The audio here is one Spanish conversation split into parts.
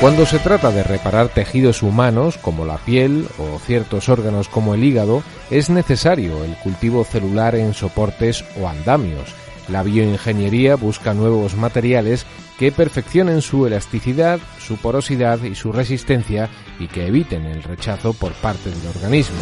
Cuando se trata de reparar tejidos humanos como la piel o ciertos órganos como el hígado, es necesario el cultivo celular en soportes o andamios. La bioingeniería busca nuevos materiales que perfeccionen su elasticidad, su porosidad y su resistencia y que eviten el rechazo por parte del organismo.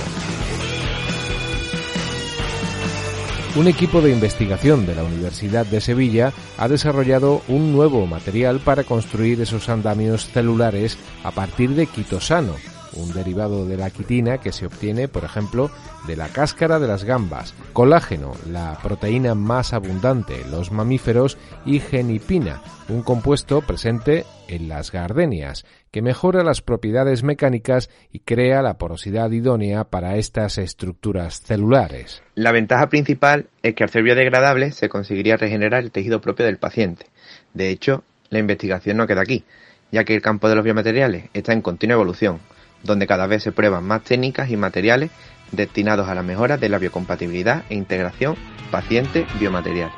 Un equipo de investigación de la Universidad de Sevilla ha desarrollado un nuevo material para construir esos andamios celulares a partir de quitosano, un derivado de la quitina que se obtiene, por ejemplo, de la cáscara de las gambas, colágeno, la proteína más abundante en los mamíferos, y genipina, un compuesto presente en las gardenias, que mejora las propiedades mecánicas y crea la porosidad idónea para estas estructuras celulares. La ventaja principal es que al ser biodegradable se conseguiría regenerar el tejido propio del paciente. De hecho, la investigación no queda aquí, ya que el campo de los biomateriales está en continua evolución donde cada vez se prueban más técnicas y materiales destinados a la mejora de la biocompatibilidad e integración paciente-biomaterial.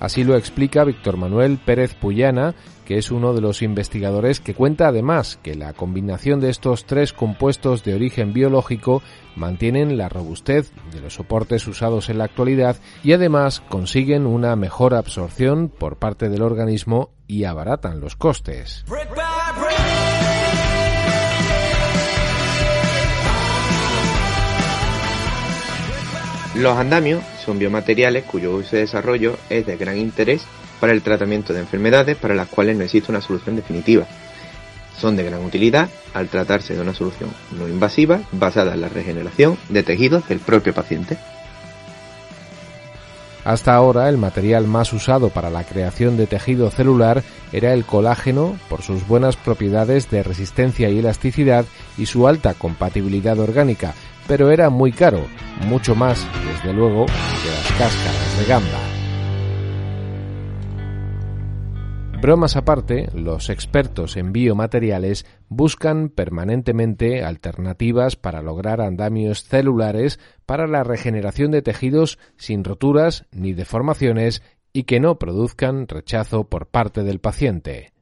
Así lo explica Víctor Manuel Pérez Puyana, que es uno de los investigadores que cuenta además que la combinación de estos tres compuestos de origen biológico mantienen la robustez de los soportes usados en la actualidad y además consiguen una mejor absorción por parte del organismo y abaratan los costes. Los andamios son biomateriales cuyo uso y desarrollo es de gran interés para el tratamiento de enfermedades para las cuales no existe una solución definitiva. Son de gran utilidad al tratarse de una solución no invasiva basada en la regeneración de tejidos del propio paciente. Hasta ahora el material más usado para la creación de tejido celular era el colágeno por sus buenas propiedades de resistencia y elasticidad y su alta compatibilidad orgánica, pero era muy caro, mucho más, desde luego, que las cáscaras de gamba. Bromas aparte, los expertos en biomateriales buscan permanentemente alternativas para lograr andamios celulares para la regeneración de tejidos sin roturas ni deformaciones y que no produzcan rechazo por parte del paciente.